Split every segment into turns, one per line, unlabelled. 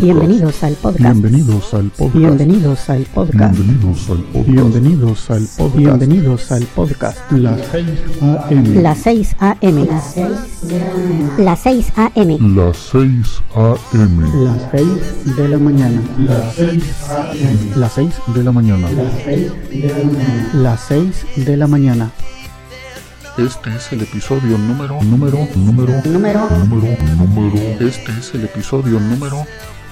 Bienvenidos al podcast.
Bienvenidos al podcast.
Bienvenidos al podcast.
Bienvenidos al podcast.
Bienvenidos al podcast.
Bienvenidos al podcast. Bienvenidos al podcast.
Las 6 a.m.
Las 6 a.m. Las 6 a.m.
Las 6 a.m.
Las 6 de la mañana.
Las 6 a.m.
Las 6 de la mañana. Las 6 de la mañana.
Este es el episodio número, número, número,
Número.
número, número. Este es el episodio número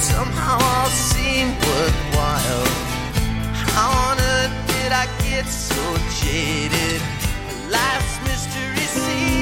Somehow all seem worthwhile. How on earth did I get so jaded? Life's mystery seems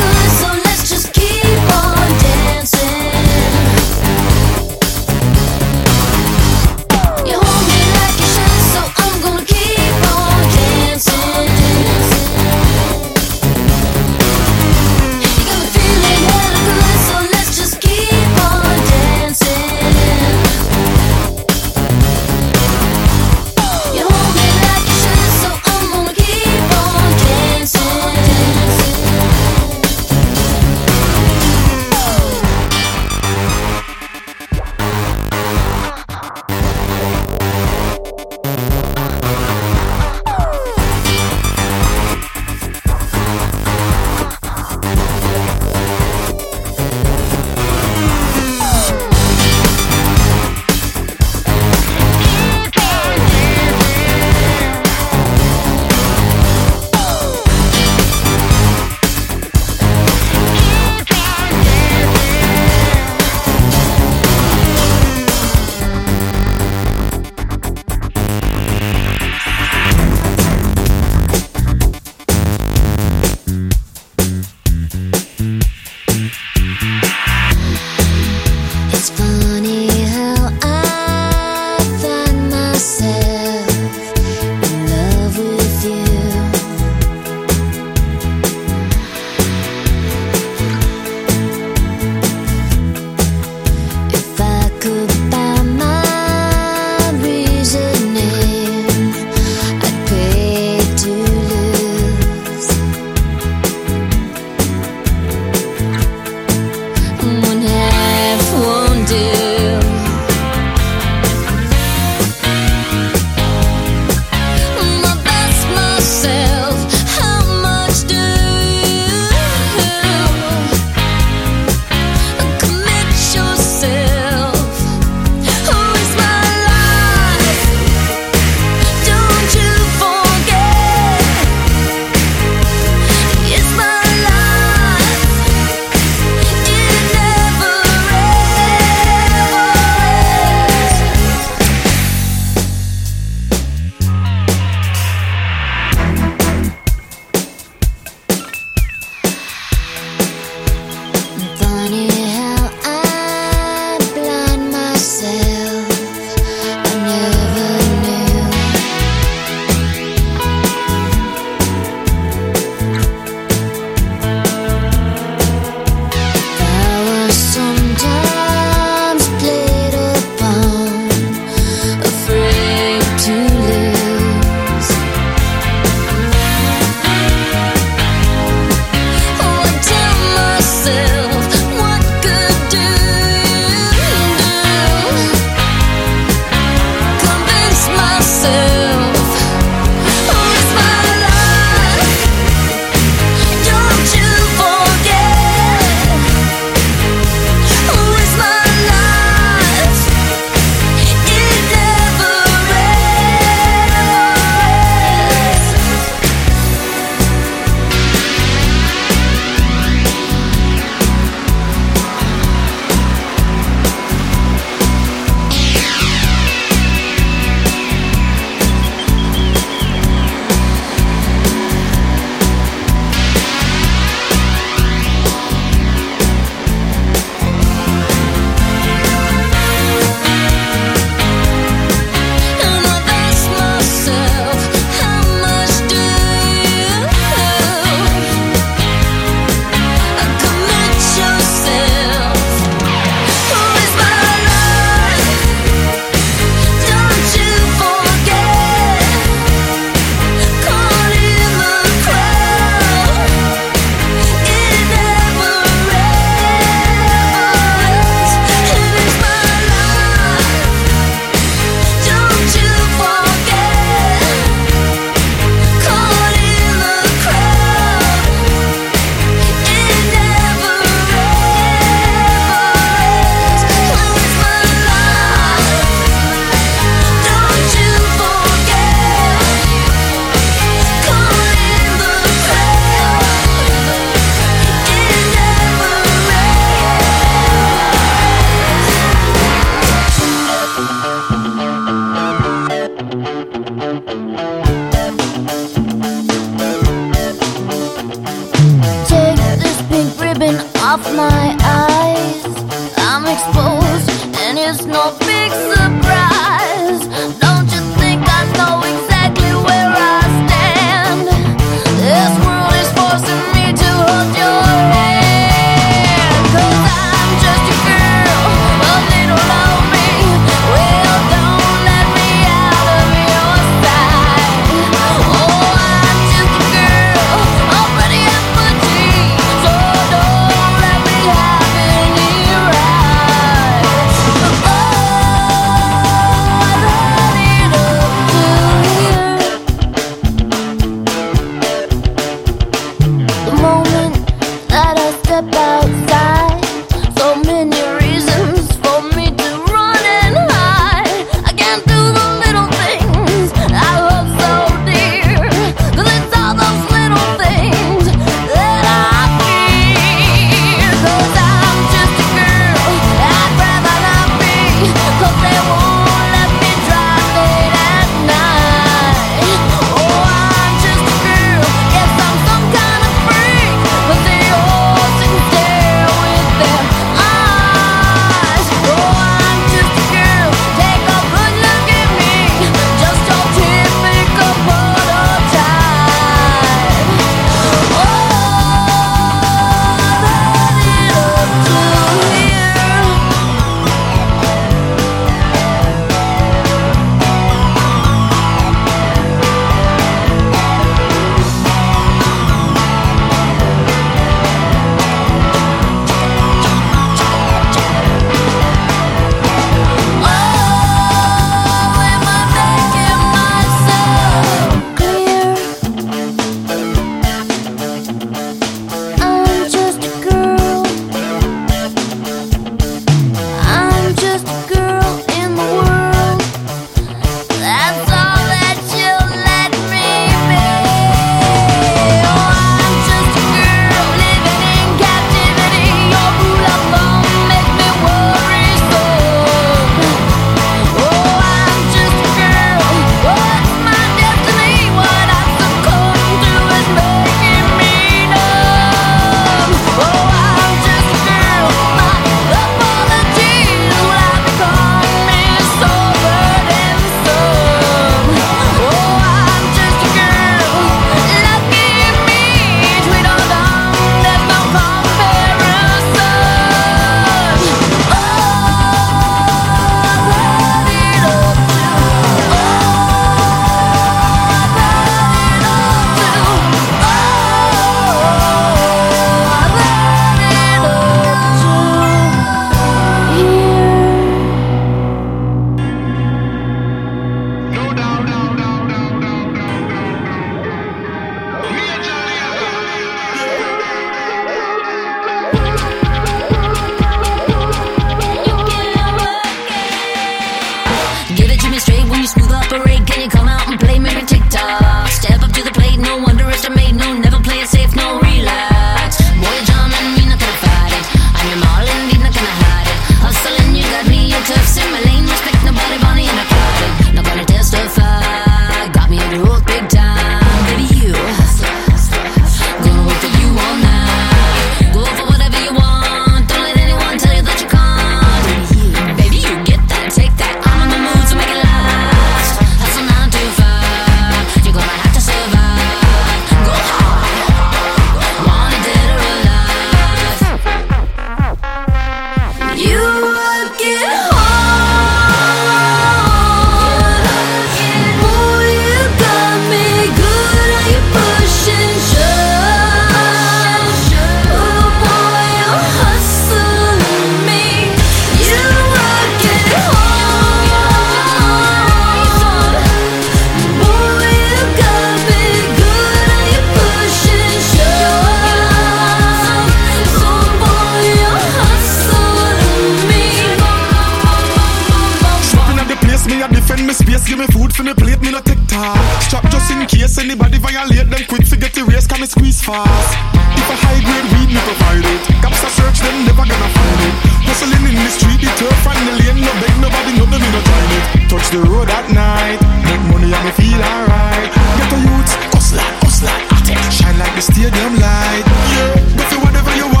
squeeze fast. If a high grade weed, me provide it. Cops are search them, never gonna find it. Hustling in the street, the turf and the lane. No beg nobody, no me no trying it. Touch the road at night, make money and me feel alright. Get a youth, hustle, hustle, at it. Shine like the stadium light. Yeah, go for whatever you want.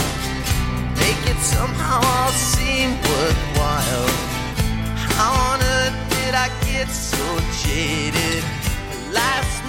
it somehow all seemed worthwhile. How on earth did I get so jaded? Last.